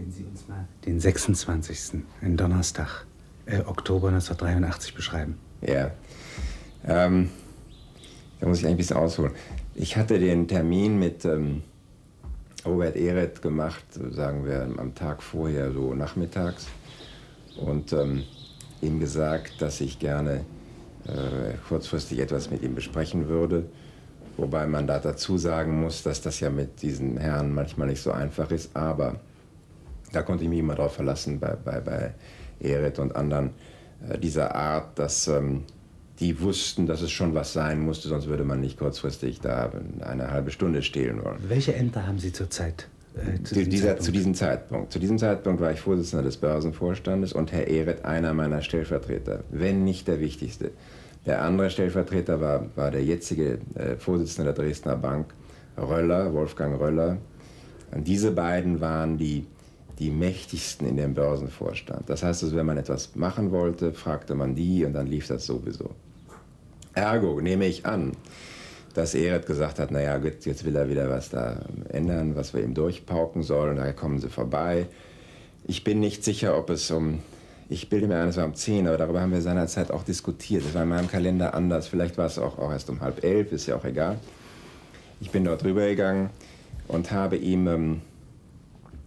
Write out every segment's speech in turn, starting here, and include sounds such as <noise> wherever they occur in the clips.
Wenn Sie uns mal den 26., einen Donnerstag, äh, Oktober 1983 beschreiben. Ja. Ähm, da muss ich ein bisschen ausholen. Ich hatte den Termin mit ähm, Robert Ehret gemacht, sagen wir am Tag vorher, so nachmittags. Und ähm, ihm gesagt, dass ich gerne äh, kurzfristig etwas mit ihm besprechen würde. Wobei man da dazu sagen muss, dass das ja mit diesen Herren manchmal nicht so einfach ist. Aber da konnte ich mich immer darauf verlassen bei, bei, bei Ehret und anderen äh, dieser Art, dass ähm, die wussten, dass es schon was sein musste, sonst würde man nicht kurzfristig da eine halbe Stunde stehlen wollen. Welche Ämter haben Sie zurzeit? Äh, zu, dieser, zu, diesem Zeitpunkt. Zu diesem Zeitpunkt war ich Vorsitzender des Börsenvorstandes und Herr Ehret einer meiner Stellvertreter, wenn nicht der wichtigste. Der andere Stellvertreter war, war der jetzige äh, Vorsitzende der Dresdner Bank, Röller, Wolfgang Röller. Und diese beiden waren die, die mächtigsten in dem Börsenvorstand. Das heißt also, wenn man etwas machen wollte, fragte man die und dann lief das sowieso. Ergo nehme ich an, dass Ehret gesagt hat, naja, jetzt will er wieder was da ändern, was wir ihm durchpauken sollen, da kommen sie vorbei. Ich bin nicht sicher, ob es um, ich bilde mir ein, es war um 10, aber darüber haben wir seinerzeit auch diskutiert. Das war in meinem Kalender anders, vielleicht war es auch, auch erst um halb elf, ist ja auch egal. Ich bin dort rübergegangen und habe ihm ähm,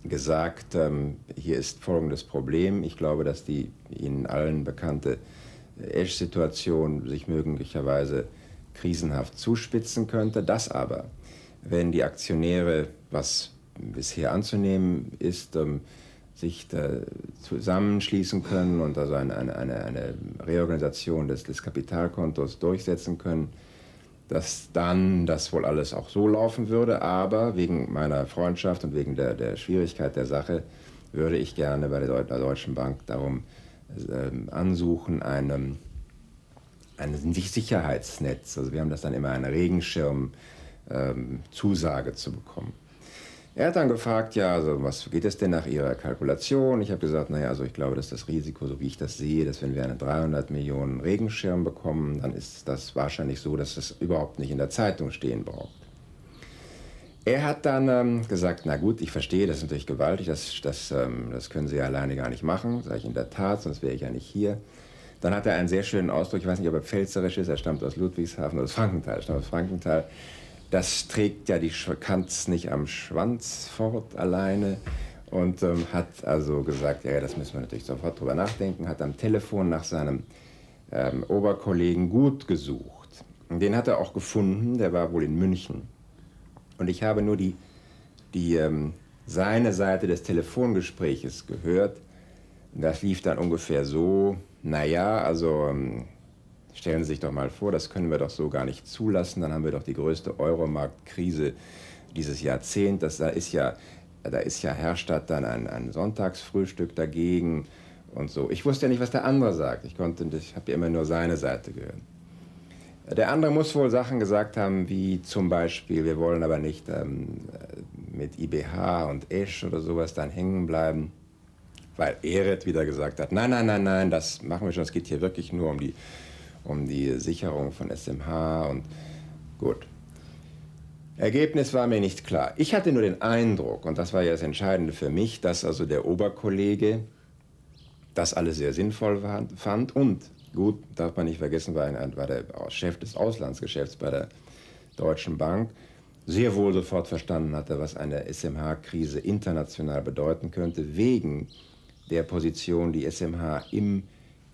gesagt, ähm, hier ist folgendes Problem. Ich glaube, dass die Ihnen allen bekannte Esch-Situation sich möglicherweise krisenhaft zuspitzen könnte. Das aber, wenn die Aktionäre, was bisher anzunehmen ist, ähm, sich zusammenschließen können und also eine, eine, eine Reorganisation des, des Kapitalkontos durchsetzen können, dass dann das wohl alles auch so laufen würde. Aber wegen meiner Freundschaft und wegen der, der Schwierigkeit der Sache würde ich gerne bei der, Deutschen Bank darum äh, ansuchen, einem, ein Sicherheitsnetz, also wir haben das dann immer eine Regenschirm-Zusage ähm, zu bekommen. Er hat dann gefragt, ja, also was geht es denn nach Ihrer Kalkulation? Ich habe gesagt, naja, also ich glaube, dass das Risiko, so wie ich das sehe, dass wenn wir einen 300 Millionen Regenschirm bekommen, dann ist das wahrscheinlich so, dass es überhaupt nicht in der Zeitung stehen braucht. Er hat dann ähm, gesagt, na gut, ich verstehe, das ist natürlich gewaltig, das, das, ähm, das können Sie ja alleine gar nicht machen. Sag ich in der Tat, sonst wäre ich ja nicht hier. Dann hat er einen sehr schönen Ausdruck, ich weiß nicht, ob er pfälzerisch ist, er stammt aus Ludwigshafen oder aus Frankenthal, er stammt aus Frankenthal. Das trägt ja die Kanz nicht am Schwanz fort alleine und ähm, hat also gesagt, ja, das müssen wir natürlich sofort drüber nachdenken, hat am Telefon nach seinem ähm, Oberkollegen Gut gesucht. Den hat er auch gefunden, der war wohl in München. Und ich habe nur die, die, ähm, seine Seite des Telefongespräches gehört. Das lief dann ungefähr so, naja, also ähm, stellen Sie sich doch mal vor, das können wir doch so gar nicht zulassen. Dann haben wir doch die größte Euromarktkrise dieses Jahrzehnts. da ist ja, da ist ja Herstadt dann ein, ein Sonntagsfrühstück dagegen und so. Ich wusste ja nicht, was der andere sagt. Ich konnte, ich habe ja immer nur seine Seite gehört. Der andere muss wohl Sachen gesagt haben, wie zum Beispiel, wir wollen aber nicht ähm, mit IBH und Esch oder sowas dann hängen bleiben, weil Eret wieder gesagt hat, nein, nein, nein, nein, das machen wir schon, es geht hier wirklich nur um die, um die Sicherung von SMH und gut. Ergebnis war mir nicht klar. Ich hatte nur den Eindruck, und das war ja das Entscheidende für mich, dass also der Oberkollege das alles sehr sinnvoll fand und Gut, darf man nicht vergessen, war, ein, war der Chef des Auslandsgeschäfts bei der Deutschen Bank. Sehr wohl sofort verstanden hatte, was eine SMH-Krise international bedeuten könnte, wegen der Position, die SMH im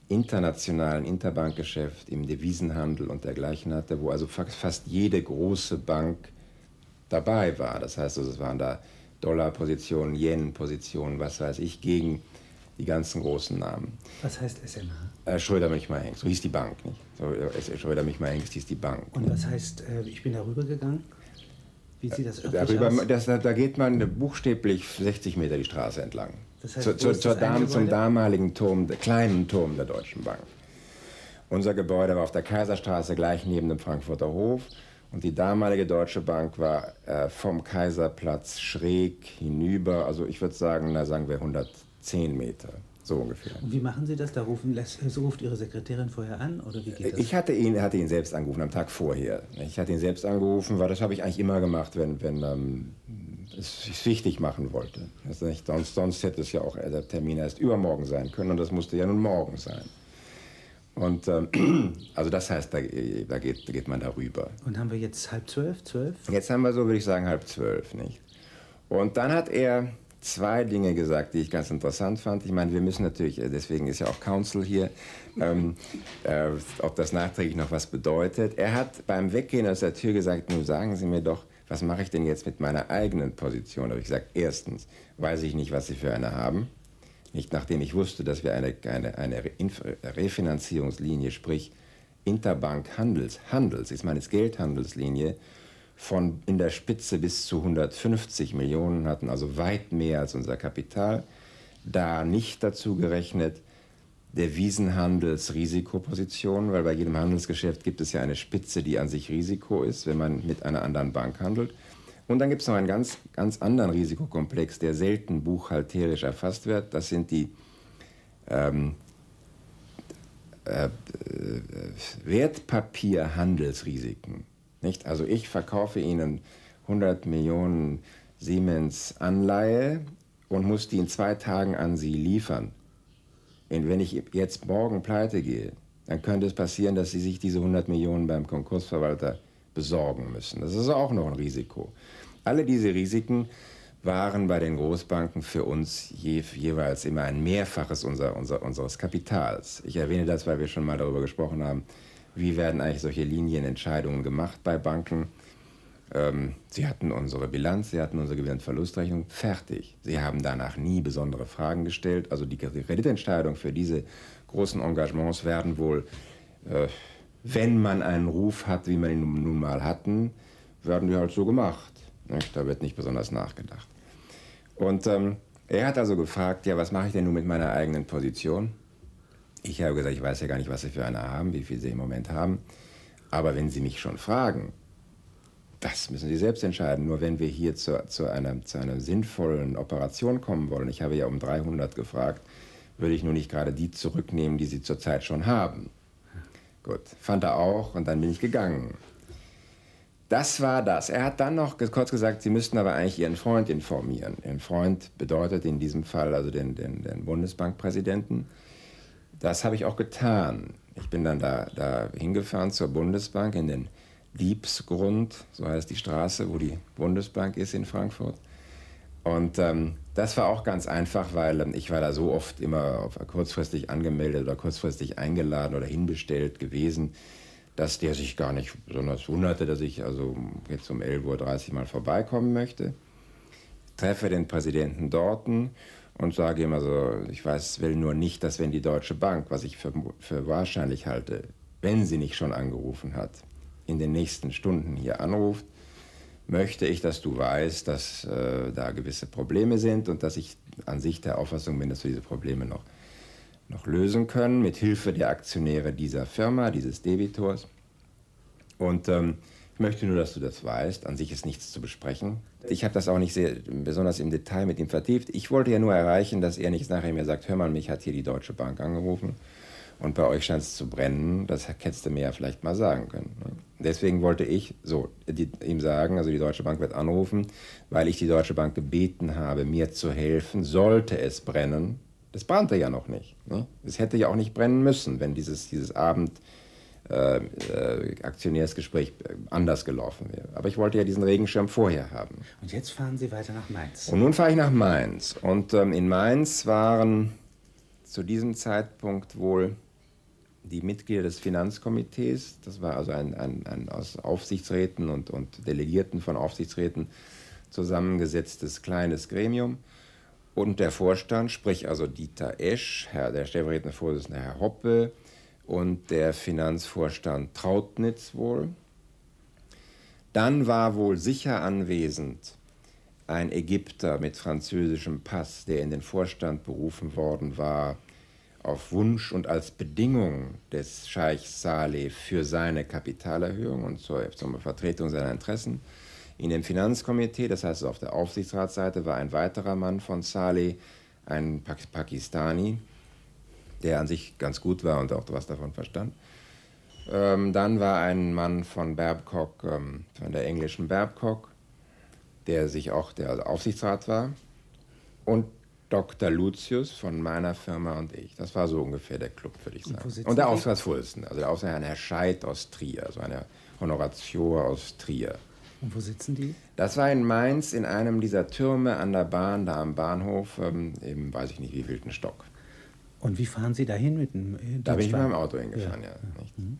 internationalen Interbankgeschäft, im Devisenhandel und dergleichen hatte, wo also fast jede große Bank dabei war. Das heißt, also, es waren da Dollarpositionen, Yen-Positionen, was weiß ich, gegen die ganzen großen Namen. Was heißt SMH? Äh, Schröder Michmeier Hengst, so hieß die Bank. Nicht? So, äh, Schröder Michmeier Hengst hieß die Bank. Und was heißt, äh, ich bin darüber gegangen? Wie sieht das Darüber, aus? Das, da geht man buchstäblich 60 Meter die Straße entlang. Das heißt, zu, zu, zur Dam, zum damaligen Turm, kleinen Turm der Deutschen Bank. Unser Gebäude war auf der Kaiserstraße gleich neben dem Frankfurter Hof. Und die damalige Deutsche Bank war äh, vom Kaiserplatz schräg hinüber, also ich würde sagen, na sagen wir 100 zehn Meter. So ungefähr. Und wie machen Sie das? Da rufen, so ruft Ihre Sekretärin vorher an oder wie geht das? Ich hatte ihn, hatte ihn selbst angerufen am Tag vorher. Ich hatte ihn selbst angerufen, weil das habe ich eigentlich immer gemacht, wenn, wenn ähm, es wichtig machen wollte. Also nicht, sonst, sonst hätte es ja auch der Termin erst übermorgen sein können und das musste ja nun morgen sein. Und ähm, <clears throat> also das heißt, da, da, geht, da geht man darüber. Und haben wir jetzt halb zwölf, zwölf? Jetzt haben wir so, würde ich sagen, halb zwölf, nicht? Und dann hat er zwei Dinge gesagt, die ich ganz interessant fand. Ich meine, wir müssen natürlich, äh, deswegen ist ja auch Council hier, ähm, äh, ob das nachträglich noch was bedeutet. Er hat beim Weggehen aus der Tür gesagt, nun sagen Sie mir doch, was mache ich denn jetzt mit meiner eigenen Position? Habe ich gesagt, erstens weiß ich nicht, was Sie für eine haben. Nicht nachdem ich wusste, dass wir eine, eine, eine Refinanzierungslinie, sprich Interbank Handels, Handels, ich meine Geldhandelslinie, von in der Spitze bis zu 150 Millionen hatten, also weit mehr als unser Kapital. Da nicht dazu gerechnet der Wiesenhandelsrisikoposition, weil bei jedem Handelsgeschäft gibt es ja eine Spitze, die an sich Risiko ist, wenn man mit einer anderen Bank handelt. Und dann gibt es noch einen ganz, ganz anderen Risikokomplex, der selten buchhalterisch erfasst wird. Das sind die ähm, äh, Wertpapierhandelsrisiken. Nicht? Also ich verkaufe Ihnen 100 Millionen Siemens Anleihe und muss die in zwei Tagen an Sie liefern. Und wenn ich jetzt morgen pleite gehe, dann könnte es passieren, dass Sie sich diese 100 Millionen beim Konkursverwalter besorgen müssen. Das ist auch noch ein Risiko. Alle diese Risiken waren bei den Großbanken für uns je, jeweils immer ein Mehrfaches unser, unser, unseres Kapitals. Ich erwähne das, weil wir schon mal darüber gesprochen haben, wie werden eigentlich solche Linienentscheidungen gemacht bei Banken. Ähm, sie hatten unsere Bilanz, sie hatten unsere Gewinnverlustrechnung fertig. Sie haben danach nie besondere Fragen gestellt. Also die Kreditentscheidungen für diese großen Engagements werden wohl, äh, wenn man einen Ruf hat, wie wir ihn nun mal hatten, werden die halt so gemacht. Da wird nicht besonders nachgedacht. Und ähm, er hat also gefragt, ja, was mache ich denn nun mit meiner eigenen Position? Ich habe gesagt, ich weiß ja gar nicht, was Sie für eine haben, wie viel Sie im Moment haben. Aber wenn Sie mich schon fragen, das müssen Sie selbst entscheiden. Nur wenn wir hier zu, zu, einer, zu einer sinnvollen Operation kommen wollen, ich habe ja um 300 gefragt, würde ich nur nicht gerade die zurücknehmen, die Sie zurzeit schon haben. Gut, fand er auch und dann bin ich gegangen. Das war das. Er hat dann noch kurz gesagt, Sie müssten aber eigentlich Ihren Freund informieren. Ihren Freund bedeutet in diesem Fall also den, den, den Bundesbankpräsidenten. Das habe ich auch getan. Ich bin dann da, da hingefahren zur Bundesbank in den Diebsgrund, so heißt die Straße, wo die Bundesbank ist in Frankfurt. Und ähm, das war auch ganz einfach, weil ähm, ich war da so oft immer kurzfristig angemeldet oder kurzfristig eingeladen oder hinbestellt gewesen, dass der sich gar nicht besonders wunderte, dass ich also jetzt um 11.30 Uhr mal vorbeikommen möchte. Treffe den Präsidenten Dorten und sage ihm also, ich weiß, will nur nicht, dass wenn die Deutsche Bank, was ich für, für wahrscheinlich halte, wenn sie nicht schon angerufen hat, in den nächsten Stunden hier anruft, möchte ich, dass du weißt, dass äh, da gewisse Probleme sind und dass ich an sich der Auffassung bin, dass wir diese Probleme noch, noch lösen können, mit Hilfe der Aktionäre dieser Firma, dieses Debitors. Und ähm, ich möchte nur, dass du das weißt. An sich ist nichts zu besprechen. Ich habe das auch nicht sehr, besonders im Detail mit ihm vertieft. Ich wollte ja nur erreichen, dass er nicht nachher mir sagt, hör mal, mich hat hier die Deutsche Bank angerufen und bei euch scheint es zu brennen. Das hättest du mir ja vielleicht mal sagen können. Ne? Deswegen wollte ich so die, ihm sagen, also die Deutsche Bank wird anrufen, weil ich die Deutsche Bank gebeten habe, mir zu helfen, sollte es brennen. Das brannte ja noch nicht. Ne? Es hätte ja auch nicht brennen müssen, wenn dieses, dieses Abend äh, äh, Aktionärsgespräch anders gelaufen wäre. Aber ich wollte ja diesen Regenschirm vorher haben. Und jetzt fahren Sie weiter nach Mainz. Und nun fahre ich nach Mainz. Und ähm, in Mainz waren zu diesem Zeitpunkt wohl die Mitglieder des Finanzkomitees, das war also ein, ein, ein aus Aufsichtsräten und, und Delegierten von Aufsichtsräten zusammengesetztes kleines Gremium. Und der Vorstand, sprich also Dieter Esch, Herr, der stellvertretende Vorsitzende Herr Hoppe, und der Finanzvorstand Trautnitz wohl. Dann war wohl sicher anwesend ein Ägypter mit französischem Pass, der in den Vorstand berufen worden war, auf Wunsch und als Bedingung des Scheichs Saleh für seine Kapitalerhöhung und zur, zur Vertretung seiner Interessen. In dem Finanzkomitee, das heißt auf der Aufsichtsratsseite, war ein weiterer Mann von Saleh, ein Pakistani, der an sich ganz gut war und auch was davon verstand. Ähm, dann war ein Mann von Babcock, ähm, von der englischen Babcock. der sich auch der Aufsichtsrat war, und Dr. Lucius von meiner Firma und ich. Das war so ungefähr der Club, würde ich sagen. Und, und der Aufsichtsratsvorsitzende, also der Aufsichtsrat, Herr Scheid aus Trier, also eine Honoratio aus Trier. Und wo sitzen die? Das war in Mainz in einem dieser Türme an der Bahn, da am Bahnhof, ähm, im weiß ich nicht wie wievielten Stock. Und wie fahren Sie dahin mit dem äh, Da bin ich mit meinem Auto hingefahren, ja. ja, ja. Mhm.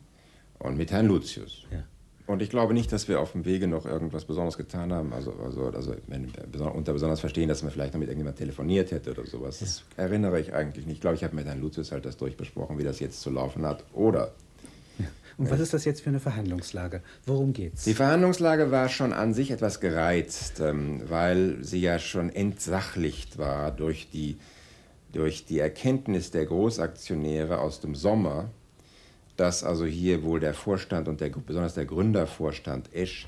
Und mit Herrn Lucius. Ja. Und ich glaube nicht, dass wir auf dem Wege noch irgendwas Besonderes getan haben. Also, also, also wenn, unter besonders verstehen, dass man vielleicht noch mit irgendjemand telefoniert hätte oder sowas. Das erinnere ich eigentlich nicht. Ich glaube, ich habe mit Herrn Lucius halt das durchbesprochen, wie das jetzt zu laufen hat. Oder und was ist das jetzt für eine Verhandlungslage? Worum geht's? Die Verhandlungslage war schon an sich etwas gereizt, ähm, weil sie ja schon entsachlicht war durch die, durch die Erkenntnis der Großaktionäre aus dem Sommer, dass also hier wohl der Vorstand und der, besonders der Gründervorstand Esch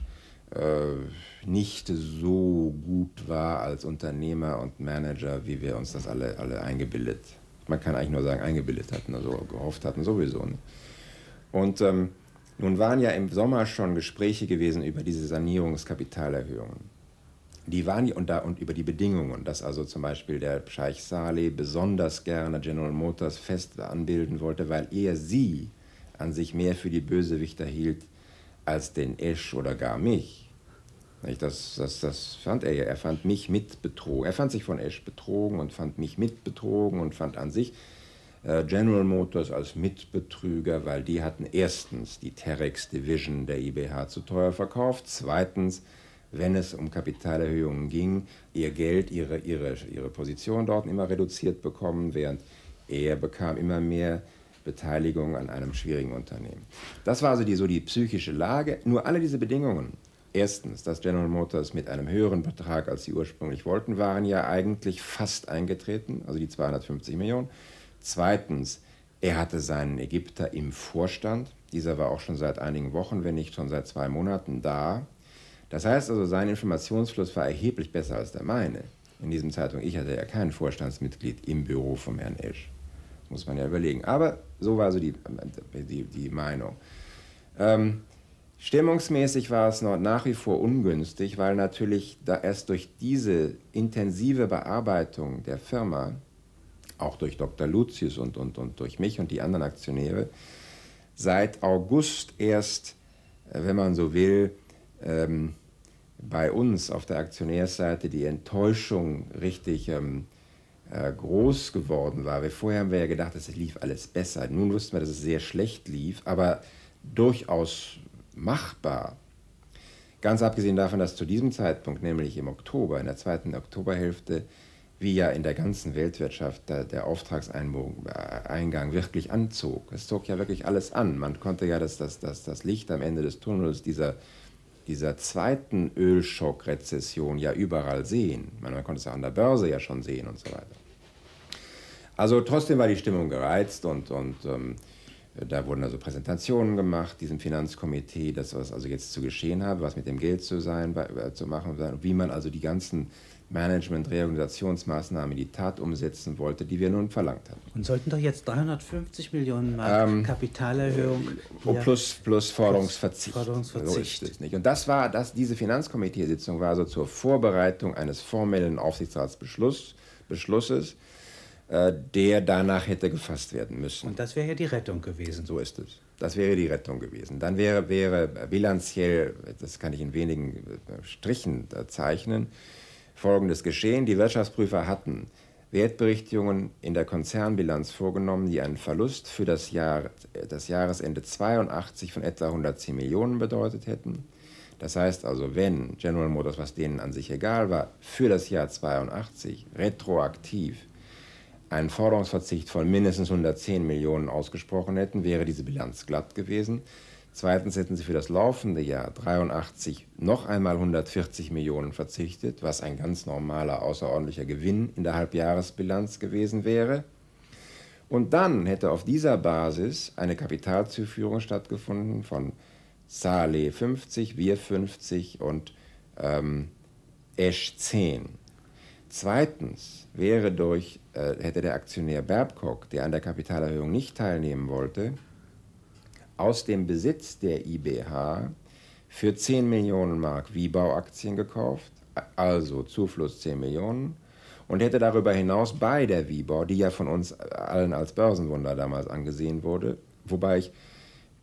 äh, nicht so gut war als Unternehmer und Manager, wie wir uns das alle, alle eingebildet, man kann eigentlich nur sagen, eingebildet hatten, also gehofft hatten sowieso. Ne? Und ähm, nun waren ja im Sommer schon Gespräche gewesen über diese Sanierungskapitalerhöhungen. Die waren und, da, und über die Bedingungen, dass also zum Beispiel der Scheich Saleh besonders gerne General Motors fest anbilden wollte, weil er sie an sich mehr für die Bösewichter hielt als den Esch oder gar mich. Das, das, das fand er ja. Er fand mich mit betrogen. Er fand sich von Esch betrogen und fand mich mit betrogen und fand an sich äh, General Motors als Mitbetrüger, weil die hatten erstens die Terex Division der IBH zu teuer verkauft, zweitens, wenn es um Kapitalerhöhungen ging, ihr Geld, ihre, ihre, ihre Position dort immer reduziert bekommen, während er bekam immer mehr Beteiligung an einem schwierigen Unternehmen. Das war also die, so die psychische Lage. Nur alle diese Bedingungen, erstens, dass General Motors mit einem höheren Betrag, als sie ursprünglich wollten, waren ja eigentlich fast eingetreten, also die 250 Millionen. Zweitens, er hatte seinen Ägypter im Vorstand. Dieser war auch schon seit einigen Wochen, wenn nicht schon seit zwei Monaten da. Das heißt also, sein Informationsfluss war erheblich besser als der meine. In diesem Zeitpunkt, ich hatte ja kein Vorstandsmitglied im Büro vom Herrn Esch muss man ja überlegen. Aber so war so die, die, die Meinung. Ähm, stimmungsmäßig war es noch nach wie vor ungünstig, weil natürlich da erst durch diese intensive Bearbeitung der Firma, auch durch Dr. Lucius und, und, und durch mich und die anderen Aktionäre, seit August erst, äh, wenn man so will, ähm, bei uns auf der Aktionärsseite die Enttäuschung richtig ähm, äh, groß geworden war. Weil vorher haben wir ja gedacht, es lief alles besser. Nun wussten wir, dass es sehr schlecht lief, aber durchaus machbar. Ganz abgesehen davon, dass zu diesem Zeitpunkt, nämlich im Oktober, in der zweiten Oktoberhälfte, wie ja in der ganzen Weltwirtschaft der, Auftragseingang wirklich anzog. Es zog ja wirklich alles an. Man konnte ja das, das, das, das Licht am Ende des Tunnels dieser dieser zweiten Ölschockrezession ja überall sehen. Man, man konnte es ja an der Börse ja schon sehen und so weiter. Also trotzdem war die Stimmung gereizt und, und ähm, da wurden also Präsentationen gemacht, diesem Finanzkomitee, das was also jetzt zu geschehen habe, was mit dem Geld zu sein, äh, zu machen, wie man also die ganzen Management, Reorganisationsmaßnahmen in die Tat umsetzen wollte, die wir nun verlangt haben. Und sollten doch jetzt 350 Millionen Mark ähm, Kapitalerhöhung oh, plus, plus Forderungsverzicht. Forderungsverzicht. So ist es nicht. Und das war, das, diese Finanzkomiteesitzung war also zur Vorbereitung eines formellen Aufsichtsratsbeschlusses, Beschlusses, äh, der danach hätte gefasst werden müssen. Und das wäre ja die Rettung gewesen. So ist es. Das wäre die Rettung gewesen. Dann wäre, wäre bilanziell, das kann ich in wenigen äh, Strichen zeichnen, folgendes geschehen. Die Wirtschaftsprüfer hatten Wertberichtigungen in der Konzernbilanz vorgenommen, die einen Verlust für das, Jahr, das Jahresende 82 von etwa 110 Millionen bedeutet hätten. Das heißt also, wenn General Motors, was denen an sich egal war, für das Jahr 82 retroaktiv einen Forderungsverzicht von mindestens 110 Millionen ausgesprochen hätten, wäre diese Bilanz glatt gewesen. Zweitens hätten sie für das laufende Jahr 83 noch einmal 140 Millionen verzichtet, was ein ganz normaler außerordentlicher Gewinn in der Halbjahresbilanz gewesen wäre. Und dann hätte auf dieser Basis eine Kapitalzuführung stattgefunden von Saleh 50, wir 50 und ähm, Esch 10. Zweitens wäre durch, hätte der Aktionär Babcock, der an der Kapitalerhöhung nicht teilnehmen wollte, aus dem Besitz der IBH für 10 Millionen Mark Wiebau-Aktien gekauft, also Zufluss 10 Millionen, und hätte darüber hinaus bei der Wieber, die ja von uns allen als Börsenwunder damals angesehen wurde, wobei ich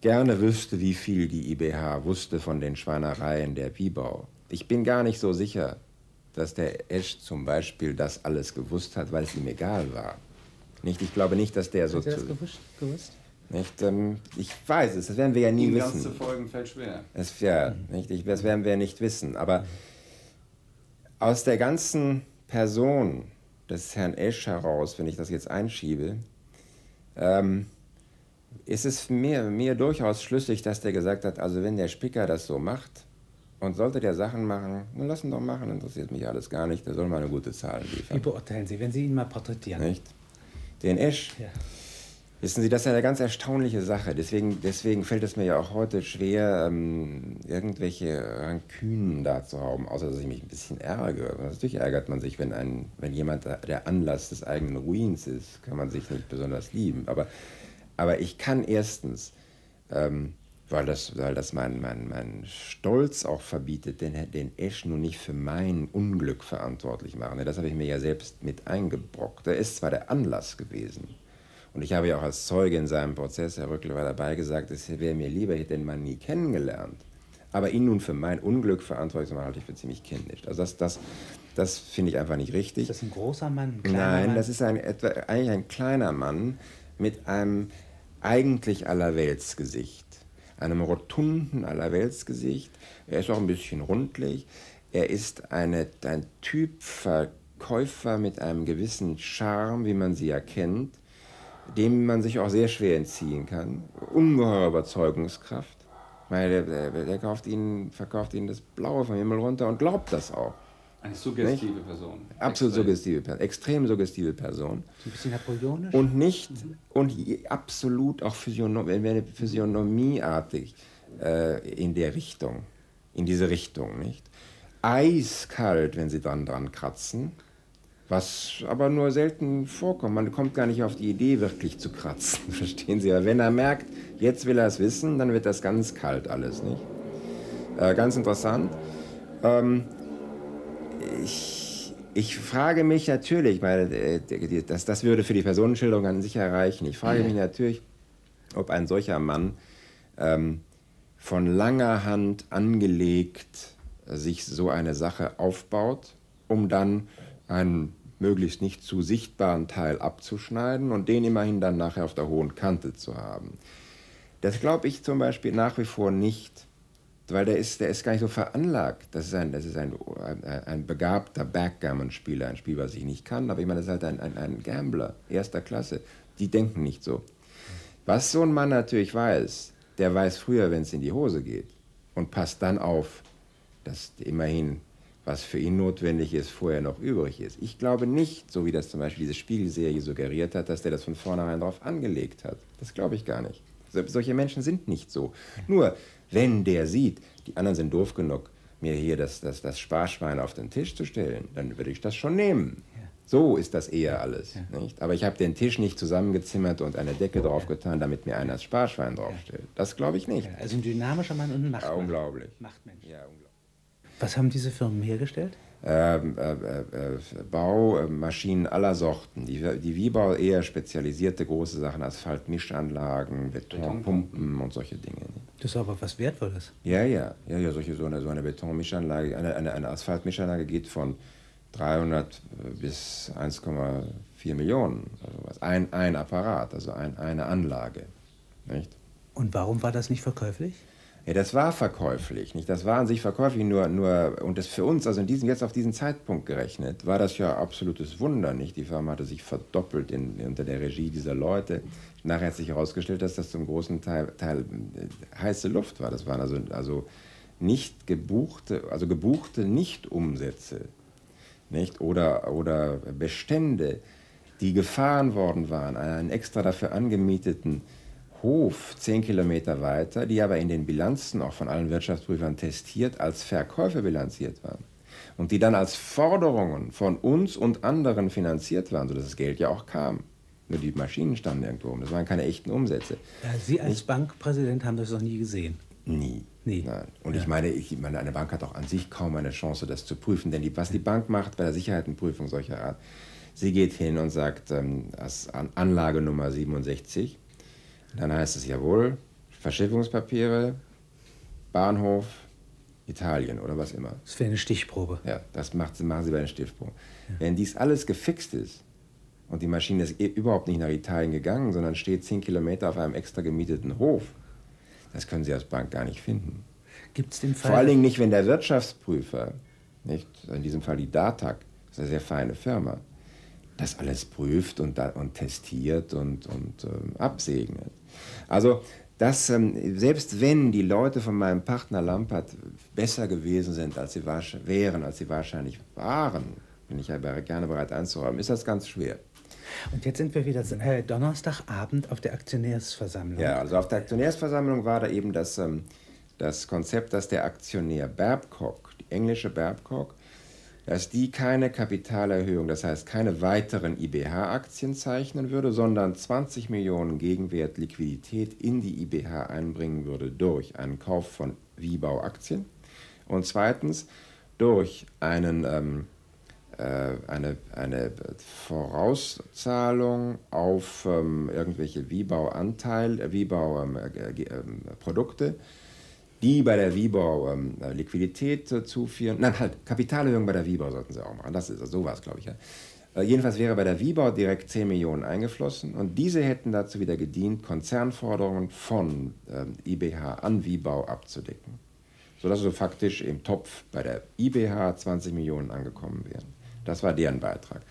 gerne wüsste, wie viel die IBH wusste von den Schweinereien der Wiebau. Ich bin gar nicht so sicher, dass der Esch zum Beispiel das alles gewusst hat, weil es ihm egal war. Nicht, ich glaube nicht, dass der so. Hat er das gewusst? gewusst? Nicht, ähm, ich weiß es, das werden wir ja nie Ihm wissen. zu folgen fällt schwer. Es, ja, nicht, ich, das werden wir nicht wissen. Aber aus der ganzen Person des Herrn Esch heraus, wenn ich das jetzt einschiebe, ähm, ist es mir, mir durchaus schlüssig, dass der gesagt hat, also wenn der Spicker das so macht und sollte der Sachen machen, dann lass ihn doch machen, interessiert mich alles gar nicht, der soll mal eine gute Zahl Wie liefern. beurteilen Sie, wenn Sie ihn mal porträtieren? Nicht? Den Esch, Ja. Wissen Sie, das ist eine ganz erstaunliche Sache. Deswegen, deswegen fällt es mir ja auch heute schwer, ähm, irgendwelche Rankünen da zu haben, außer dass ich mich ein bisschen ärgere. Natürlich ärgert man sich, wenn, ein, wenn jemand der Anlass des eigenen Ruins ist, kann man sich nicht besonders lieben. Aber, aber ich kann erstens, ähm, weil das, weil das mein, mein, mein Stolz auch verbietet, den, den Esch nun nicht für mein Unglück verantwortlich machen. Das habe ich mir ja selbst mit eingebrockt. Er ist zwar der Anlass gewesen, und ich habe ja auch als Zeuge in seinem Prozess, Herr Rückle war dabei, gesagt, es wäre mir lieber, ich hätte den Mann nie kennengelernt. Aber ihn nun für mein Unglück verantwortlich zu machen, halte ich für ziemlich kindisch. Also das, das, das finde ich einfach nicht richtig. Ist das ein großer Mann? Ein Nein, Mann? das ist ein, etwa, eigentlich ein kleiner Mann mit einem eigentlich Allerweltsgesicht. Einem rotunden Allerweltsgesicht. Er ist auch ein bisschen rundlich. Er ist eine, ein Typ Verkäufer mit einem gewissen Charme, wie man sie ja kennt, dem man sich auch sehr schwer entziehen kann. Ungeheure Überzeugungskraft. Meine, der, der, der kauft ihnen, verkauft ihnen das Blaue vom Himmel runter und glaubt das auch. Eine suggestive Person. Absolut Extrem. suggestive Person, extrem suggestive Person. So ein bisschen napoleonisch? Und nicht, und absolut auch physiognomieartig äh, in der Richtung, in diese Richtung, nicht? Eiskalt, wenn sie dran dran kratzen, was aber nur selten vorkommt. Man kommt gar nicht auf die Idee, wirklich zu kratzen, <laughs> verstehen Sie? Aber wenn er merkt, jetzt will er es wissen, dann wird das ganz kalt alles, nicht? Äh, ganz interessant. Ähm, ich, ich frage mich natürlich, weil äh, das, das würde für die Personenschilderung an sich erreichen. Ich frage mich natürlich, ob ein solcher Mann ähm, von langer Hand angelegt sich so eine Sache aufbaut, um dann einen möglichst nicht zu sichtbaren Teil abzuschneiden und den immerhin dann nachher auf der hohen Kante zu haben. Das glaube ich zum Beispiel nach wie vor nicht, weil der ist, der ist gar nicht so veranlagt. Das ist ein, das ist ein, ein, begabter Backgammon-Spieler, ein Spiel, was ich nicht kann, aber ich meine, das ist halt ein, ein, ein Gambler erster Klasse. Die denken nicht so. Was so ein Mann natürlich weiß, der weiß früher, wenn es in die Hose geht und passt dann auf, dass immerhin, was für ihn notwendig ist, vorher noch übrig ist. Ich glaube nicht, so wie das zum Beispiel diese Spiegelserie suggeriert hat, dass der das von vornherein darauf angelegt hat. Das glaube ich gar nicht. So, solche Menschen sind nicht so. Nur, wenn der sieht, die anderen sind doof genug, mir hier das, das, das Sparschwein auf den Tisch zu stellen, dann würde ich das schon nehmen. So ist das eher alles. Nicht? Aber ich habe den Tisch nicht zusammengezimmert und eine Decke draufgetan, damit mir einer das Sparschwein draufstellt. Das glaube ich nicht. Ja, also ein dynamischer Mann und ein Ja, Machtmann. unglaublich. Machtmensch. Ja, unglaublich. Was haben diese Firmen hergestellt? Ähm, äh, äh, äh, Baumaschinen aller Sorten. Die, die Wiebau eher spezialisierte große Sachen, Asphaltmischanlagen, Betonpumpen und solche Dinge. Das ist aber was Wertvolles. Ja, ja, ja, ja solche, so eine, so eine Betonmischanlage, eine, eine, eine Asphaltmischanlage geht von 300 bis 1,4 Millionen, also was. Ein, ein Apparat, also ein, eine Anlage. Nicht? Und warum war das nicht verkäuflich? Ja, das war verkäuflich, nicht? Das war an sich verkäuflich, nur, nur, und das für uns, also in diesem, jetzt auf diesen Zeitpunkt gerechnet, war das ja absolutes Wunder, nicht? Die Firma hatte sich verdoppelt in, unter der Regie dieser Leute. Nachher hat sich herausgestellt, dass das zum großen Teil, Teil äh, heiße Luft war. Das waren also, also nicht gebuchte, also gebuchte Nicht-Umsätze, nicht? Oder, oder Bestände, die gefahren worden waren, einen extra dafür angemieteten Hof zehn Kilometer weiter, die aber in den Bilanzen auch von allen Wirtschaftsprüfern testiert als Verkäufe bilanziert waren. Und die dann als Forderungen von uns und anderen finanziert waren, sodass das Geld ja auch kam. Nur die Maschinen standen irgendwo rum. Das waren keine echten Umsätze. Ja, Sie als Bankpräsident haben das noch nie gesehen. Nie. Nie. Nein. Und ja. ich, meine, ich meine, eine Bank hat auch an sich kaum eine Chance, das zu prüfen. Denn die, was die Bank macht bei der Sicherheitenprüfung solcher Art, sie geht hin und sagt, ähm, als Anlage Nummer 67, dann heißt es jawohl, Verschiffungspapiere, Bahnhof, Italien oder was immer. Das wäre eine Stichprobe. Ja, das macht, machen sie bei einer Stichprobe. Ja. Wenn dies alles gefixt ist und die Maschine ist eh überhaupt nicht nach Italien gegangen, sondern steht zehn Kilometer auf einem extra gemieteten Hof, das können Sie als Bank gar nicht finden. Gibt's den Fall? Vor allen Dingen nicht, wenn der Wirtschaftsprüfer, nicht, in diesem Fall die DATAG, das ist eine sehr feine Firma, das alles prüft und, und testiert und, und ähm, absegnet. Also dass ähm, selbst wenn die Leute von meinem Partner Lampert besser gewesen sind, als sie wären, als sie wahrscheinlich waren, bin ich ja gerne bereit einzuräumen, ist das ganz schwer. Und jetzt sind wir wieder äh, Donnerstagabend auf der Aktionärsversammlung. Ja, also auf der Aktionärsversammlung war da eben das, ähm, das Konzept, dass der Aktionär Babcock, die englische Babcock, dass die keine Kapitalerhöhung, das heißt keine weiteren IBH-Aktien zeichnen würde, sondern 20 Millionen Gegenwert Liquidität in die IBH einbringen würde durch einen Kauf von Wiebau-Aktien und zweitens durch einen ähm, äh, eine, eine Vorauszahlung auf ähm, irgendwelche Wiebau-Anteil, äh, Wiebau-Produkte, ähm, äh, die bei der Wiebau ähm, Liquidität äh, zuführen. Nein, halt, Kapitalerhöhung bei der Wiebau sollten sie auch machen. Das ist so was, glaube ich. Ja. Äh, jedenfalls wäre bei der Wiebau direkt 10 Millionen eingeflossen und diese hätten dazu wieder gedient, Konzernforderungen von ähm, IBH an Wiebau abzudecken. Sodass also faktisch im Topf bei der IBH 20 Millionen angekommen wären. Das war deren Beitrag.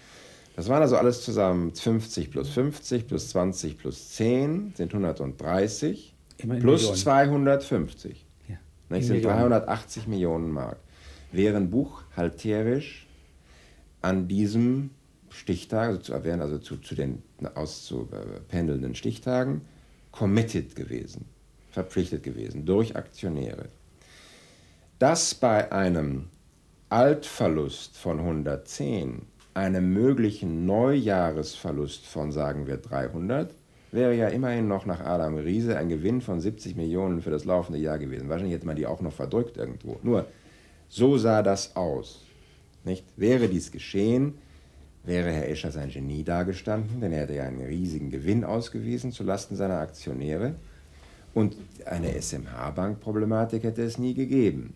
Das waren also alles zusammen 50 plus 50 plus 20 plus 10 sind 130 plus Millionen. 250. Das sind Millionen. 380 Millionen Mark. Wären buchhalterisch an diesem Stichtag, also zu erwähnen, also zu, zu den auszupendelnden Stichtagen, committed gewesen, verpflichtet gewesen durch Aktionäre. Das bei einem Altverlust von 110 einem möglichen Neujahresverlust von, sagen wir, 300, wäre ja immerhin noch nach Adam Riese ein Gewinn von 70 Millionen für das laufende Jahr gewesen. Wahrscheinlich hätte man die auch noch verdrückt irgendwo. Nur, so sah das aus. Nicht? Wäre dies geschehen, wäre Herr Escher sein Genie dargestanden, denn er hätte ja einen riesigen Gewinn ausgewiesen zulasten seiner Aktionäre. Und eine SMH-Bank-Problematik hätte es nie gegeben.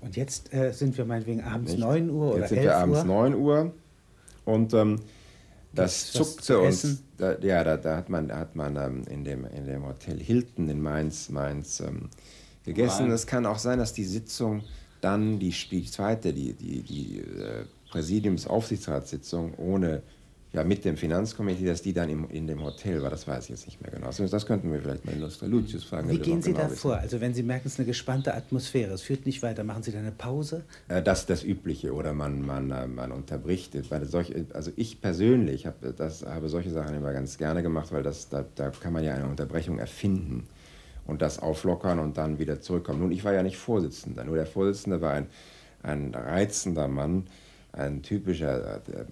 Und jetzt äh, sind wir meinetwegen abends Nicht? 9 Uhr oder Jetzt sind wir abends Uhr. 9 Uhr und ähm, das zuckte uns. Da, ja, da, da, hat man, da hat man ähm, in, dem, in dem Hotel Hilton in Mainz, Mainz ähm, gegessen. Es kann auch sein, dass die Sitzung dann, die, die zweite, die, die, die äh, Präsidiumsaufsichtsratssitzung ohne ja, mit dem Finanzkomitee, dass die dann im, in dem Hotel war, das weiß ich jetzt nicht mehr genau. Also das könnten wir vielleicht mal Illustra Lucius fragen. Wie gehen Sie genau da vor? Also wenn Sie merken, es ist eine gespannte Atmosphäre, es führt nicht weiter, machen Sie da eine Pause? Äh, das ist das Übliche oder man, man, äh, man unterbricht. Solche, also ich persönlich hab, das, habe solche Sachen immer ganz gerne gemacht, weil das, da, da kann man ja eine Unterbrechung erfinden und das auflockern und dann wieder zurückkommen. Nun, ich war ja nicht Vorsitzender, nur der Vorsitzende war ein, ein reizender Mann, ein typischer... Äh,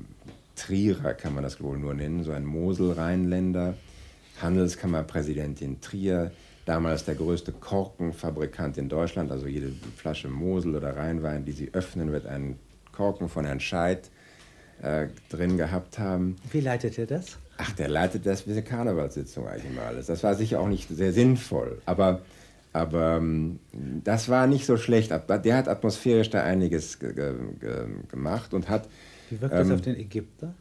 Trierer kann man das wohl nur nennen, so ein Mosel-Rheinländer, Handelskammerpräsidentin Trier, damals der größte Korkenfabrikant in Deutschland, also jede Flasche Mosel oder Rheinwein, die sie öffnen, wird ein Korken von Herrn Scheid äh, drin gehabt haben. Wie leitet er das? Ach, der leitet das wie eine Karnevalssitzung eigentlich immer alles. Das war sicher auch nicht sehr sinnvoll, aber, aber ähm, das war nicht so schlecht. Der hat atmosphärisch da einiges gemacht und hat wie wirkt das ähm, auf den Ägypter?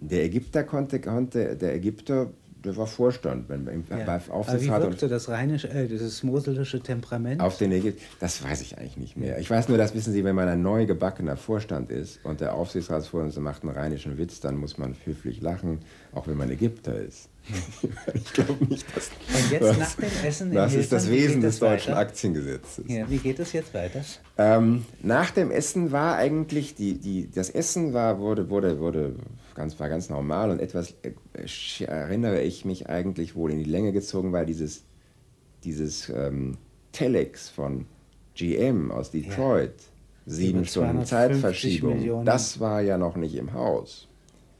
Der Ägypter konnte, konnte der Ägypter, der war Vorstand wenn, im, ja. bei Aufsichtsrat. Aber wie wirkte das rheinische, äh, dieses moselische Temperament? Auf den Ägypter, das weiß ich eigentlich nicht mehr. Ich weiß nur, das wissen Sie, wenn man ein neu gebackener Vorstand ist und der Aufsichtsratsvorsitzende macht einen rheinischen Witz, dann muss man höflich lachen, auch wenn man Ägypter ist. <laughs> ich glaube nicht, dass. Und jetzt das, nach dem Essen Das ist das Wesen des deutschen weiter? Aktiengesetzes. Ja, wie geht es jetzt weiter? Ähm, nach dem Essen war eigentlich die, die, das Essen war, wurde, wurde, wurde ganz, war ganz normal und etwas äh, erinnere ich mich eigentlich wohl in die Länge gezogen, weil dieses, dieses ähm, Telex von GM aus Detroit, ja. sieben Stunden Zeitverschiebung, Millionen. das war ja noch nicht im Haus.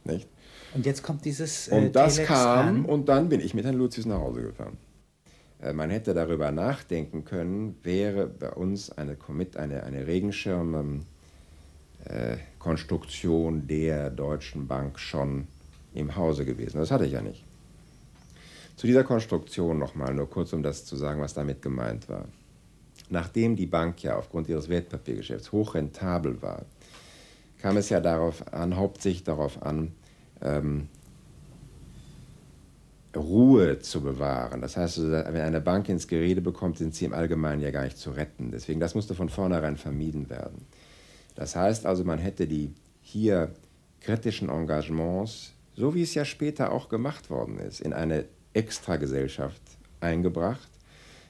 Nicht? Und jetzt kommt dieses. Äh, und das Telex kam an. und dann bin ich mit Herrn Lucius nach Hause gefahren. äh, man hätte darüber nachdenken können, wäre bei uns eine, eine, eine Regenschirmkonstruktion äh, der Deutschen Bank schon im Hause gewesen. Das hatte ich ja nicht. Zu dieser Konstruktion nochmal, nur kurz, um das zu sagen, was damit gemeint war. Nachdem die Bank ja aufgrund ihres Wertpapiergeschäfts hochrentabel war, kam es ja darauf an, hauptsächlich darauf an, ähm, Ruhe zu bewahren. Das heißt, wenn eine Bank ins Gerede bekommt, sind sie im Allgemeinen ja gar nicht zu retten. Deswegen, das musste von vornherein vermieden werden. Das heißt also, man hätte die hier kritischen Engagements, so wie es ja später auch gemacht worden ist, in eine Extragesellschaft eingebracht,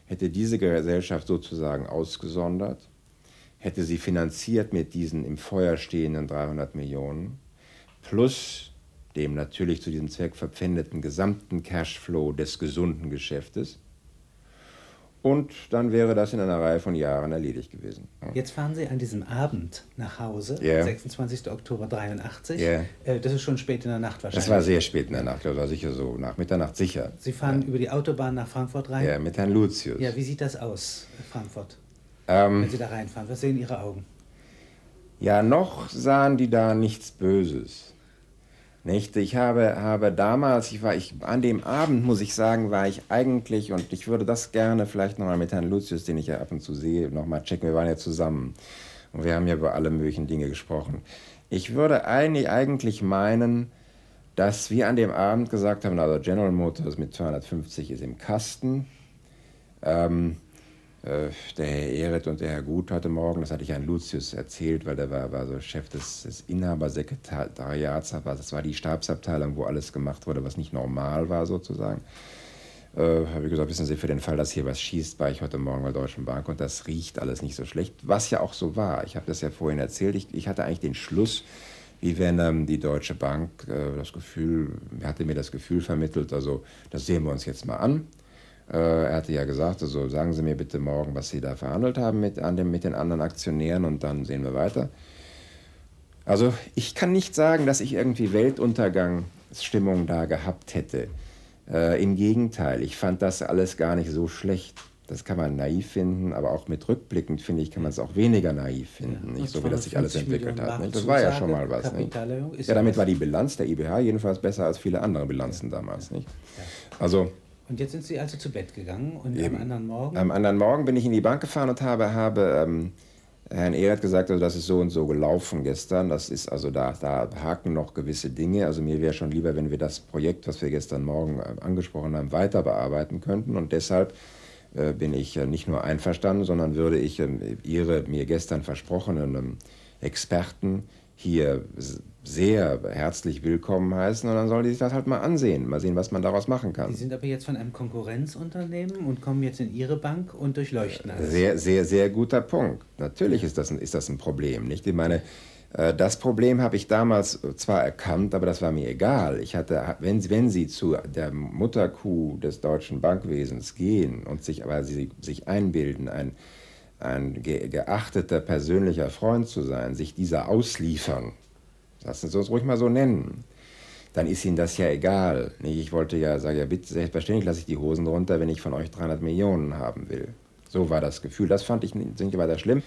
hätte diese Gesellschaft sozusagen ausgesondert, hätte sie finanziert mit diesen im Feuer stehenden 300 Millionen, plus dem natürlich zu diesem Zweck verpfändeten gesamten Cashflow des gesunden Geschäftes. Und dann wäre das in einer Reihe von Jahren erledigt gewesen. Jetzt fahren Sie an diesem Abend nach Hause, yeah. 26. Oktober 83. Yeah. Äh, das ist schon spät in der Nacht wahrscheinlich. Das war sehr spät in der Nacht, das war sicher so nach Mitternacht sicher. Sie fahren ja. über die Autobahn nach Frankfurt rein? Ja, mit Herrn Lucius. Ja, wie sieht das aus, Frankfurt, ähm, wenn Sie da reinfahren? Was sehen Ihre Augen? Ja, noch sahen die da nichts Böses. Nicht? Ich habe, habe damals, ich war, ich, an dem Abend, muss ich sagen, war ich eigentlich, und ich würde das gerne vielleicht nochmal mit Herrn Lucius, den ich ja ab und zu sehe, nochmal checken. Wir waren ja zusammen und wir haben ja über alle möglichen Dinge gesprochen. Ich würde eigentlich meinen, dass wir an dem Abend gesagt haben, also General Motors mit 250 ist im Kasten. Ähm, äh, der Herr Ehret und der Herr Gut heute Morgen, das hatte ich an Lucius erzählt, weil der war, war so Chef des, des Inhabersekretariats, das war die Stabsabteilung, wo alles gemacht wurde, was nicht normal war sozusagen. Äh, habe ich gesagt, wissen Sie, für den Fall, dass hier was schießt, war ich heute Morgen bei der Deutschen Bank und das riecht alles nicht so schlecht, was ja auch so war. Ich habe das ja vorhin erzählt, ich, ich hatte eigentlich den Schluss, wie wenn ähm, die Deutsche Bank äh, das Gefühl, hatte mir das Gefühl vermittelt, also das sehen wir uns jetzt mal an äh, er hatte ja gesagt, also sagen Sie mir bitte morgen, was Sie da verhandelt haben mit, an dem, mit den anderen Aktionären und dann sehen wir weiter. Also ich kann nicht sagen, dass ich irgendwie Weltuntergangsstimmung da gehabt hätte. Äh, Im Gegenteil, ich fand das alles gar nicht so schlecht. Das kann man naiv finden, aber auch mit rückblickend finde ich, kann man es auch weniger naiv finden, ja, nicht so wie das sich alles entwickelt hat. Nicht? Das war ja schon mal was. Ja, damit war die Bilanz der IBH jedenfalls besser als viele andere Bilanzen ja. damals. Nicht? Also und jetzt sind Sie also zu Bett gegangen und Eben. am anderen Morgen? Am anderen Morgen bin ich in die Bank gefahren und habe, habe ähm, Herrn Ehrert gesagt, also das ist so und so gelaufen gestern. Das ist also da, da haken noch gewisse Dinge. Also mir wäre schon lieber, wenn wir das Projekt, was wir gestern Morgen äh, angesprochen haben, weiter bearbeiten könnten. Und deshalb äh, bin ich äh, nicht nur einverstanden, sondern würde ich äh, Ihre mir gestern versprochenen ähm, Experten hier sehr herzlich willkommen heißen und dann soll die sich das halt mal ansehen, mal sehen, was man daraus machen kann. Sie sind aber jetzt von einem Konkurrenzunternehmen und kommen jetzt in Ihre Bank und durchleuchten alles. Sehr, sehr, sehr guter Punkt. Natürlich ist das ein, ist das ein Problem, nicht? Ich meine, äh, das Problem habe ich damals zwar erkannt, aber das war mir egal. Ich hatte, wenn, wenn Sie zu der Mutterkuh des deutschen Bankwesens gehen und sich aber Sie sich einbilden, ein ein geachteter persönlicher Freund zu sein, sich dieser ausliefern, lassen Sie uns ruhig mal so nennen, dann ist Ihnen das ja egal. Ich wollte ja sagen, ja bitte, selbstverständlich lasse ich die Hosen runter, wenn ich von euch 300 Millionen haben will. So war das Gefühl. Das fand ich nicht weiter schlimm.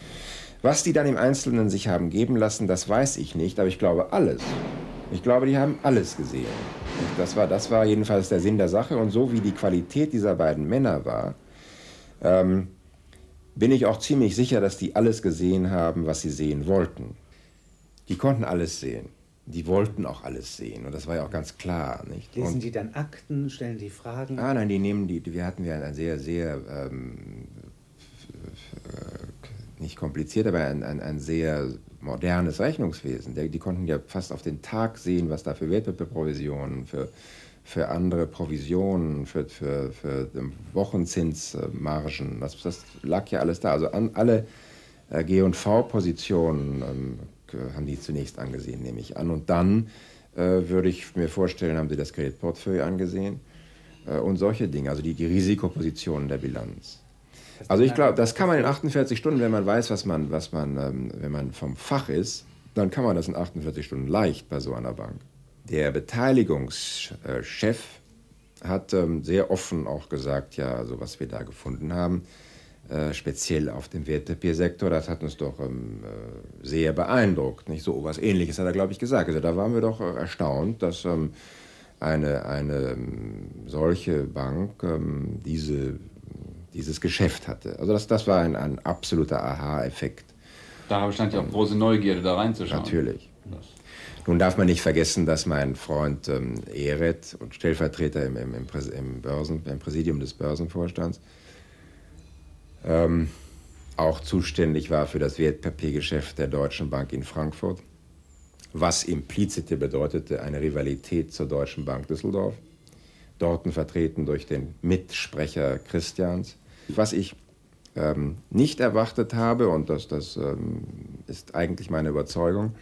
Was die dann im Einzelnen sich haben geben lassen, das weiß ich nicht, aber ich glaube alles. Ich glaube, die haben alles gesehen. Das war, das war jedenfalls der Sinn der Sache. Und so wie die Qualität dieser beiden Männer war, ähm, bin ich auch ziemlich sicher, dass die alles gesehen haben, was sie sehen wollten. Die konnten alles sehen. Die wollten auch alles sehen. Und das war ja auch ganz klar. Nicht? Lesen und, die dann Akten, stellen die Fragen? Ah, nein, die nehmen die. Wir hatten ja ein sehr, sehr, ähm, nicht kompliziert, aber ein, ein, ein sehr modernes Rechnungswesen. Die, die konnten ja fast auf den Tag sehen, was da für Wertpapierprovisionen, für für andere Provisionen, für, für, für Wochenzinsmargen. Das, das lag ja alles da. Also an, alle äh, G&V-Positionen haben die zunächst angesehen, nehme ich an. Und dann äh, würde ich mir vorstellen, haben sie das Kreditportfolio angesehen äh, und solche Dinge, also die, die Risikopositionen der Bilanz. Also ich glaube, das kann man in 48 Stunden, wenn man weiß, was man, was man, ähm, wenn man vom Fach ist, dann kann man das in 48 Stunden leicht bei so einer Bank der Beteiligungschef hat ähm, sehr offen auch gesagt, ja, also was wir da gefunden haben, äh, speziell auf dem Wertpapiersektor, das hat uns doch ähm, äh, sehr beeindruckt. Nicht so was Ähnliches hat er, glaube ich, gesagt. Also da waren wir doch erstaunt, dass ähm, eine, eine ähm, solche Bank ähm, diese, dieses Geschäft hatte. Also das, das war ein, ein absoluter Aha-Effekt. Da stand ja auch große Neugierde, da reinzuschauen. Natürlich. Das. Nun darf man nicht vergessen, dass mein Freund ähm, Eret und Stellvertreter im, im, im, im, Börsen, im Präsidium des Börsenvorstands ähm, auch zuständig war für das Wertpapiergeschäft der Deutschen Bank in Frankfurt, was implizite bedeutete eine Rivalität zur Deutschen Bank Düsseldorf, dort vertreten durch den Mitsprecher Christians. Was ich ähm, nicht erwartet habe, und das, das ähm, ist eigentlich meine Überzeugung,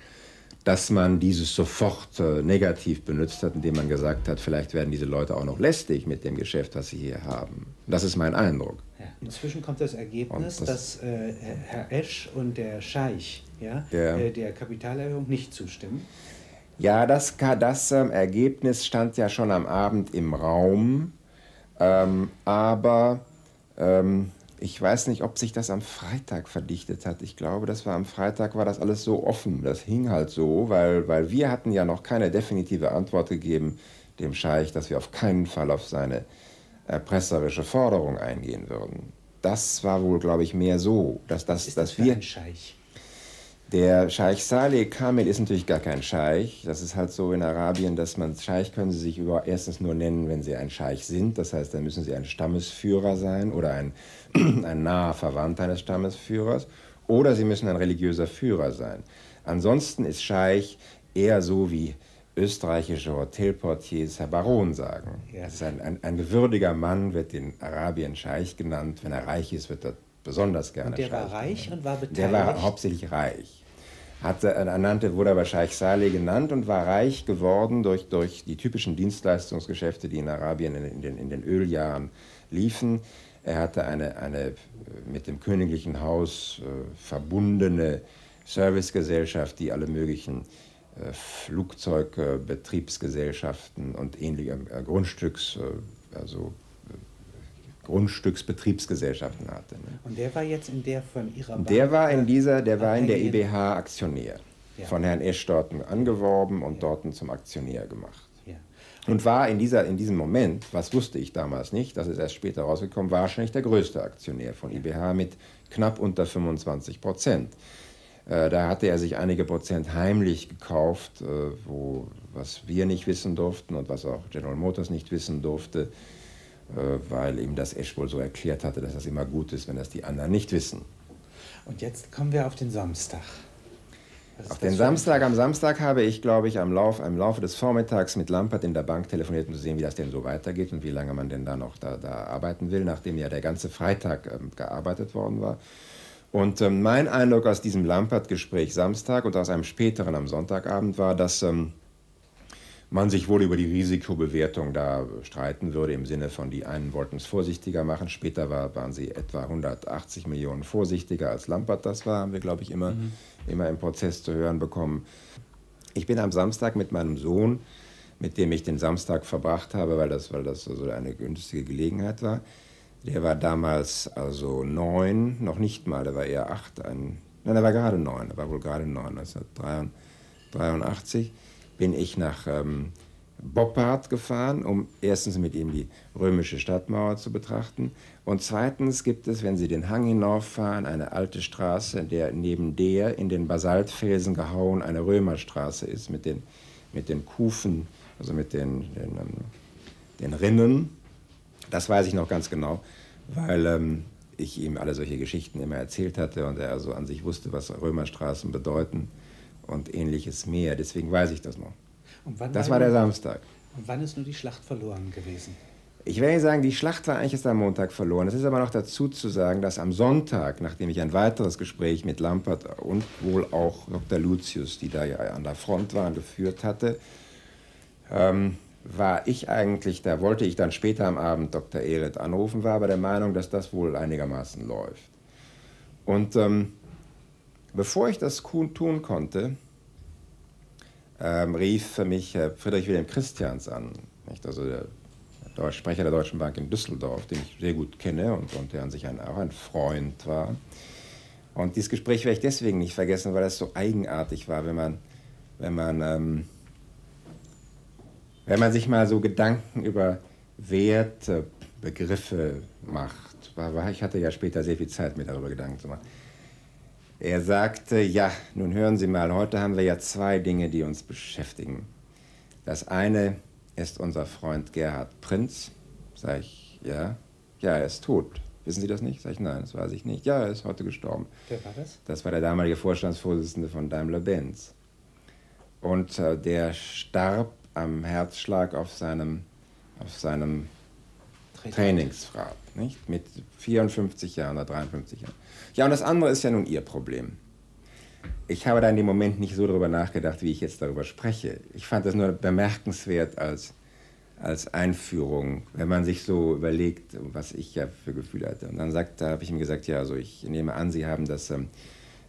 dass man dieses sofort äh, negativ benutzt hat, indem man gesagt hat, vielleicht werden diese Leute auch noch lästig mit dem Geschäft, was sie hier haben. Das ist mein Eindruck. Ja, inzwischen kommt das Ergebnis, das, dass äh, Herr Esch und der Scheich ja, ja. Äh, der Kapitalerhöhung nicht zustimmen. Ja, das, das ähm, Ergebnis stand ja schon am Abend im Raum, ähm, aber ähm, ich weiß nicht, ob sich das am Freitag verdichtet hat. Ich glaube, das war am Freitag, war das alles so offen. Das hing halt so, weil, weil wir hatten ja noch keine definitive Antwort gegeben dem Scheich, dass wir auf keinen Fall auf seine erpresserische Forderung eingehen würden. Das war wohl, glaube ich, mehr so, dass, dass, ist das dass wir. Ein Scheich? Der Scheich Saleh Kamel ist natürlich gar kein Scheich. Das ist halt so in Arabien, dass man Scheich können sie sich über, erstens nur nennen, wenn sie ein Scheich sind. Das heißt, dann müssen sie ein Stammesführer sein oder ein, <clears throat> ein naher Verwandter eines Stammesführers. Oder sie müssen ein religiöser Führer sein. Ansonsten ist Scheich eher so wie österreichische Hotelportiers Herr Baron sagen. Ja. Das ist ein, ein, ein gewürdiger Mann, wird in Arabien Scheich genannt. Wenn er reich ist, wird er besonders gerne und der Scheich war reich genannt. und war beteiligt? Der war hauptsächlich reich hatte, ernannte, wurde aber Scheich Saleh genannt und war reich geworden durch, durch die typischen Dienstleistungsgeschäfte, die in Arabien in, in, den, in den Öljahren liefen. Er hatte eine, eine mit dem königlichen Haus äh, verbundene Servicegesellschaft, die alle möglichen äh, Flugzeugbetriebsgesellschaften und ähnliche äh, Grundstücks, äh, also Grundstücksbetriebsgesellschaften hatte. Ne? Und der war jetzt in der von Ihrer Bank? Der war in dieser, der war in der IBH Aktionär. Ja. Von Herrn Esch dort angeworben und ja. dort zum Aktionär gemacht. Ja. Und war in, dieser, in diesem Moment, was wusste ich damals nicht, das ist erst später rausgekommen, wahrscheinlich der größte Aktionär von IBH mit knapp unter 25 Prozent. Äh, da hatte er sich einige Prozent heimlich gekauft, äh, wo, was wir nicht wissen durften und was auch General Motors nicht wissen durfte. Äh, weil ihm das Esch wohl so erklärt hatte, dass das immer gut ist, wenn das die anderen nicht wissen. Und jetzt kommen wir auf den Samstag. Auf den Samstag, am Samstag habe ich, glaube ich, am, Lauf, am Laufe des Vormittags mit Lampert in der Bank telefoniert, um zu sehen, wie das denn so weitergeht und wie lange man denn da noch da, da arbeiten will, nachdem ja der ganze Freitag ähm, gearbeitet worden war. Und ähm, mein Eindruck aus diesem Lampert-Gespräch Samstag und aus einem späteren am Sonntagabend war, dass ähm, man sich wohl über die Risikobewertung da streiten würde, im Sinne von, die einen wollten es vorsichtiger machen, später war, waren sie etwa 180 Millionen vorsichtiger als Lampert das war, haben wir, glaube ich, immer, mhm. immer im Prozess zu hören bekommen. Ich bin am Samstag mit meinem Sohn, mit dem ich den Samstag verbracht habe, weil das, weil das also eine günstige Gelegenheit war. Der war damals also neun, noch nicht mal, der war eher acht, ein, nein, er war gerade neun, er war wohl gerade neun, 1983 bin ich nach ähm, Boppard gefahren, um erstens mit ihm die römische Stadtmauer zu betrachten. Und zweitens gibt es, wenn Sie den Hang hinauffahren, eine alte Straße, in der neben der in den Basaltfelsen gehauen eine Römerstraße ist mit den, mit den Kufen, also mit den, den, ähm, den Rinnen. Das weiß ich noch ganz genau, weil ähm, ich ihm alle solche Geschichten immer erzählt hatte und er also an sich wusste, was Römerstraßen bedeuten und ähnliches mehr. Deswegen weiß ich das noch. das war der Samstag. Und wann ist nur die Schlacht verloren gewesen? Ich werde sagen, die Schlacht war eigentlich erst am Montag verloren. Es ist aber noch dazu zu sagen, dass am Sonntag, nachdem ich ein weiteres Gespräch mit Lampert und wohl auch Dr. Lucius, die da ja an der Front waren, geführt hatte, ähm, war ich eigentlich, da wollte ich dann später am Abend Dr. Ehret anrufen, war aber der Meinung, dass das wohl einigermaßen läuft. Und ähm, Bevor ich das tun konnte, ähm, rief mich äh, Friedrich Wilhelm Christians an. Nicht? Also der der Sprecher der Deutschen Bank in Düsseldorf, den ich sehr gut kenne und, und der an sich ein, auch ein Freund war. Und dieses Gespräch werde ich deswegen nicht vergessen, weil es so eigenartig war, wenn man, wenn man, ähm, wenn man sich mal so Gedanken über Werte, Begriffe macht. Ich hatte ja später sehr viel Zeit, mir darüber Gedanken zu machen. Er sagte, ja, nun hören Sie mal, heute haben wir ja zwei Dinge, die uns beschäftigen. Das eine ist unser Freund Gerhard Prinz. Sag ich, ja, ja, er ist tot. Wissen Sie das nicht? Sag ich, nein, das weiß ich nicht. Ja, er ist heute gestorben. Wer war das? Das war der damalige Vorstandsvorsitzende von Daimler-Benz. Und äh, der starb am Herzschlag auf seinem, auf seinem Trainingsrad, nicht? Mit 54 Jahren oder 53 Jahren. Ja, und das andere ist ja nun Ihr Problem. Ich habe da in dem Moment nicht so darüber nachgedacht, wie ich jetzt darüber spreche. Ich fand das nur bemerkenswert als, als Einführung, wenn man sich so überlegt, was ich ja für Gefühle hatte. Und dann sagt, da habe ich ihm gesagt, ja, also ich nehme an, Sie haben das ähm,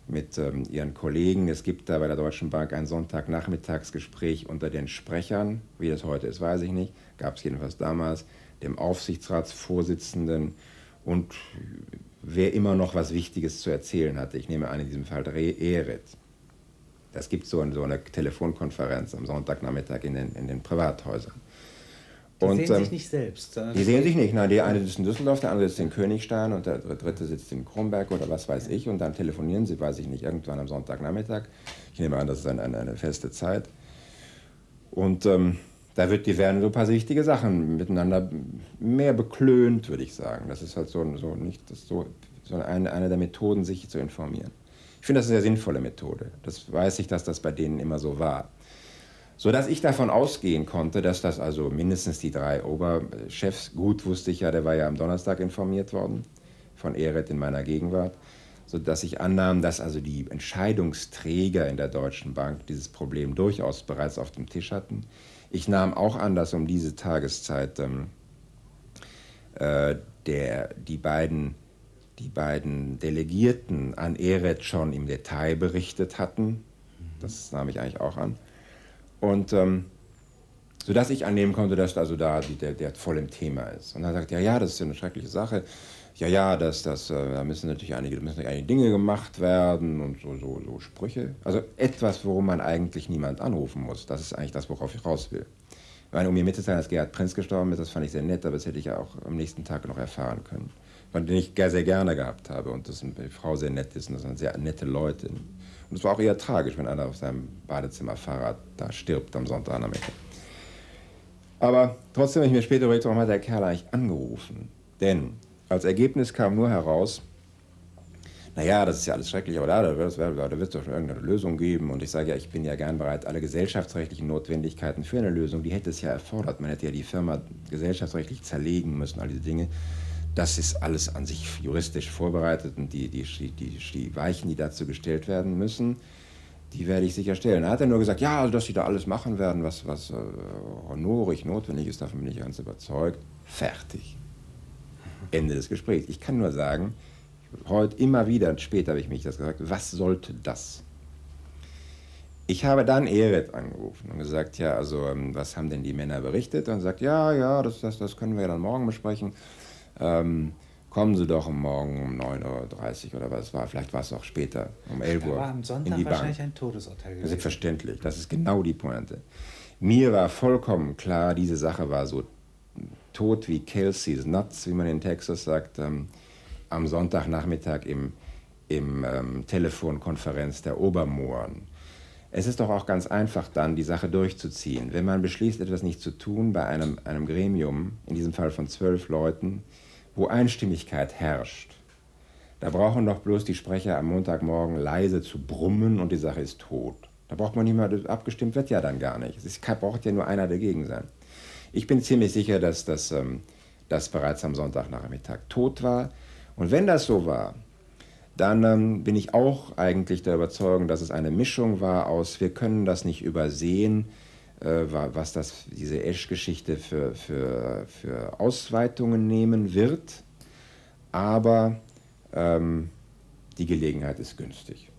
mit ähm, Ihren Kollegen, es gibt da bei der Deutschen Bank ein Sonntagnachmittagsgespräch unter den Sprechern, wie das heute ist, weiß ich nicht, gab es jedenfalls damals, dem Aufsichtsratsvorsitzenden und wer immer noch was Wichtiges zu erzählen hatte. Ich nehme an, in diesem Fall Ehret. Das gibt so, so eine Telefonkonferenz am Sonntagnachmittag in den, in den Privathäusern. Die und, sehen ähm, sich nicht selbst. Die sehen sich nicht. Nein, der eine sitzt in Düsseldorf, der andere sitzt in Königstein und der dritte sitzt in Kronberg oder was weiß ich. Und dann telefonieren sie, weiß ich nicht, irgendwann am Sonntagnachmittag. Ich nehme an, das ist eine, eine, eine feste Zeit. Und ähm, da wird, die werden so ein paar wichtige Sachen miteinander mehr beklönt, würde ich sagen. Das ist halt so, so nicht das so, so eine, eine der Methoden, sich zu informieren. Ich finde das eine sehr sinnvolle Methode. Das weiß ich, dass das bei denen immer so war. Sodass ich davon ausgehen konnte, dass das also mindestens die drei Oberchefs, gut wusste ich ja, der war ja am Donnerstag informiert worden, von Ehret in meiner Gegenwart, sodass ich annahm, dass also die Entscheidungsträger in der Deutschen Bank dieses Problem durchaus bereits auf dem Tisch hatten. Ich nahm auch an, dass um diese Tageszeit ähm, äh, der, die, beiden, die beiden Delegierten an Eret schon im Detail berichtet hatten. Das nahm ich eigentlich auch an. Und ähm, sodass ich annehmen konnte, dass also da der, der voll im Thema ist. Und er sagt, ja, ja, das ist ja eine schreckliche Sache ja, ja, das, das, äh, da müssen natürlich einige, müssen einige Dinge gemacht werden und so, so, so Sprüche. Also etwas, worum man eigentlich niemand anrufen muss. Das ist eigentlich das, worauf ich raus will. Meine, um mir mitzuteilen, dass Gerhard Prinz gestorben ist, das fand ich sehr nett, aber das hätte ich ja auch am nächsten Tag noch erfahren können. Denen ich sehr gerne gehabt habe und dass eine Frau sehr nett ist und das sind sehr nette Leute. Und es war auch eher tragisch, wenn einer auf seinem Badezimmerfahrrad da stirbt am Sonntagnachmittag. Aber trotzdem habe ich mir später überlegt, warum hat der Kerl eigentlich angerufen? Denn als Ergebnis kam nur heraus, naja, das ist ja alles schrecklich, aber da, da wird es doch schon irgendeine Lösung geben. Und ich sage ja, ich bin ja gern bereit, alle gesellschaftsrechtlichen Notwendigkeiten für eine Lösung, die hätte es ja erfordert. Man hätte ja die Firma gesellschaftsrechtlich zerlegen müssen, all diese Dinge. Das ist alles an sich juristisch vorbereitet und die, die, die, die Weichen, die dazu gestellt werden müssen, die werde ich sicherstellen. Er hat ja nur gesagt, ja, also, dass sie da alles machen werden, was, was äh, honorig notwendig ist, davon bin ich ganz überzeugt. Fertig. Ende des Gesprächs. Ich kann nur sagen, heute immer wieder, später habe ich mich das gesagt, was sollte das? Ich habe dann Eret angerufen und gesagt, ja, also ähm, was haben denn die Männer berichtet? Und sagt, ja, ja, das, das, das können wir dann morgen besprechen. Ähm, kommen Sie doch morgen um 9.30 Uhr oder was war, vielleicht war es auch später, um 11 Uhr. war am Sonntag in die wahrscheinlich Bank. ein Todesurteil gewesen. Selbstverständlich, das ist genau die Pointe. Mir war vollkommen klar, diese Sache war so tot wie Kelsey's Nuts, wie man in Texas sagt, ähm, am Sonntagnachmittag im, im ähm, Telefonkonferenz der Obermohren. Es ist doch auch ganz einfach dann, die Sache durchzuziehen. Wenn man beschließt, etwas nicht zu tun bei einem, einem Gremium, in diesem Fall von zwölf Leuten, wo Einstimmigkeit herrscht, da brauchen doch bloß die Sprecher am Montagmorgen leise zu brummen und die Sache ist tot. Da braucht man nicht mal, abgestimmt wird ja dann gar nicht. Es braucht ja nur einer dagegen sein. Ich bin ziemlich sicher, dass das, ähm, das bereits am Sonntagnachmittag tot war. Und wenn das so war, dann ähm, bin ich auch eigentlich der Überzeugung, dass es eine Mischung war aus, wir können das nicht übersehen, was das, diese Esch-Geschichte für, für, für Ausweitungen nehmen wird, aber ähm, die Gelegenheit ist günstig.